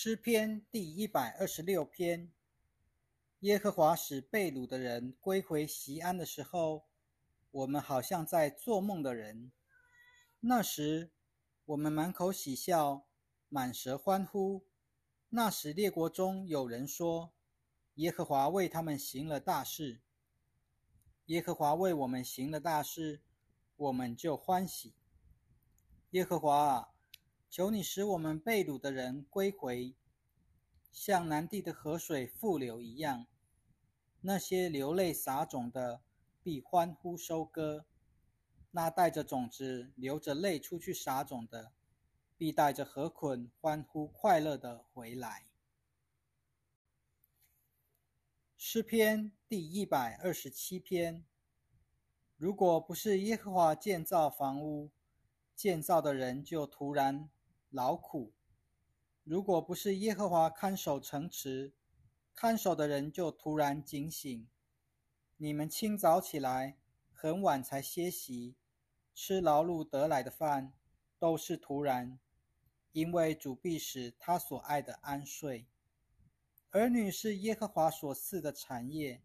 诗篇第一百二十六篇：耶和华使被掳的人归回西安的时候，我们好像在做梦的人。那时，我们满口喜笑，满舌欢呼。那时，列国中有人说：“耶和华为他们行了大事。”耶和华为我们行了大事，我们就欢喜。耶和华啊！求你使我们被掳的人归回，像南地的河水复流一样。那些流泪撒种的必欢呼收割；那带着种子、流着泪出去撒种的，必带着禾捆欢呼快乐的回来。诗篇第一百二十七篇：如果不是耶和华建造房屋，建造的人就突然。劳苦，如果不是耶和华看守城池，看守的人就突然警醒。你们清早起来，很晚才歇息，吃劳碌得来的饭，都是突然，因为主必使他所爱的安睡。儿女是耶和华所赐的产业，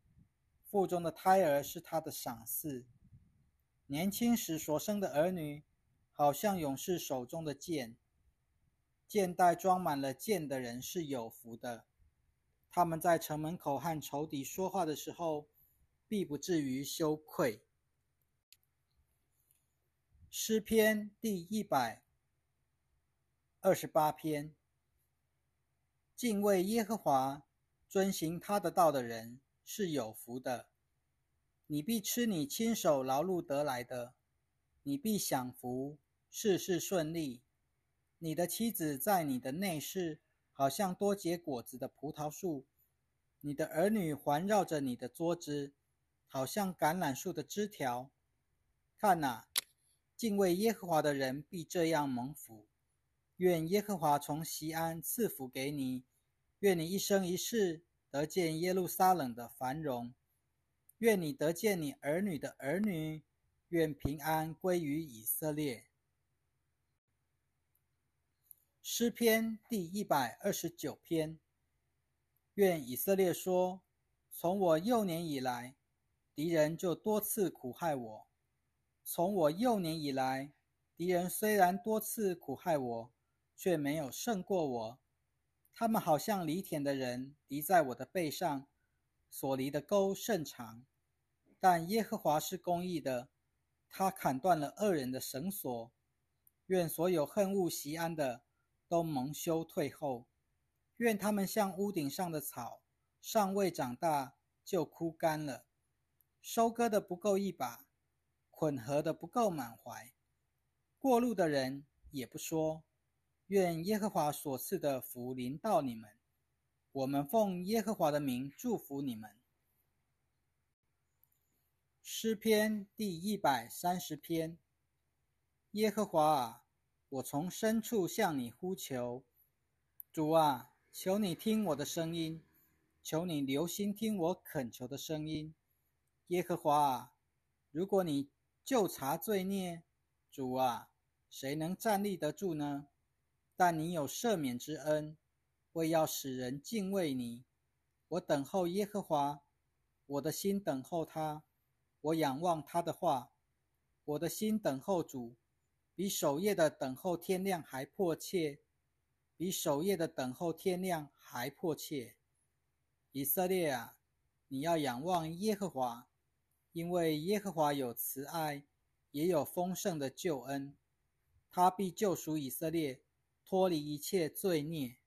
腹中的胎儿是他的赏赐。年轻时所生的儿女，好像勇士手中的剑。剑袋装满了剑的人是有福的，他们在城门口和仇敌说话的时候，必不至于羞愧。诗篇第一百二十八篇：敬畏耶和华、遵行他的道的人是有福的。你必吃你亲手劳碌得来的，你必享福，事事顺利。你的妻子在你的内室，好像多结果子的葡萄树；你的儿女环绕着你的桌子，好像橄榄树的枝条。看哪，敬畏耶和华的人必这样蒙福。愿耶和华从西安赐福给你，愿你一生一世得见耶路撒冷的繁荣，愿你得见你儿女的儿女，愿平安归于以色列。诗篇第一百二十九篇：愿以色列说：从我幼年以来，敌人就多次苦害我；从我幼年以来，敌人虽然多次苦害我，却没有胜过我。他们好像犁田的人，犁在我的背上，所犁的沟甚长。但耶和华是公义的，他砍断了恶人的绳索。愿所有恨恶西安的。都蒙羞退后，愿他们像屋顶上的草，尚未长大就枯干了。收割的不够一把，捆合的不够满怀。过路的人也不说。愿耶和华所赐的福临到你们。我们奉耶和华的名祝福你们。诗篇第一百三十篇。耶和华啊！我从深处向你呼求，主啊，求你听我的声音，求你留心听我恳求的声音。耶和华啊，如果你就查罪孽，主啊，谁能站立得住呢？但你有赦免之恩，为要使人敬畏你。我等候耶和华，我的心等候他，我仰望他的话，我的心等候主。比守夜的等候天亮还迫切，比守夜的等候天亮还迫切。以色列啊，你要仰望耶和华，因为耶和华有慈爱，也有丰盛的救恩，他必救赎以色列，脱离一切罪孽。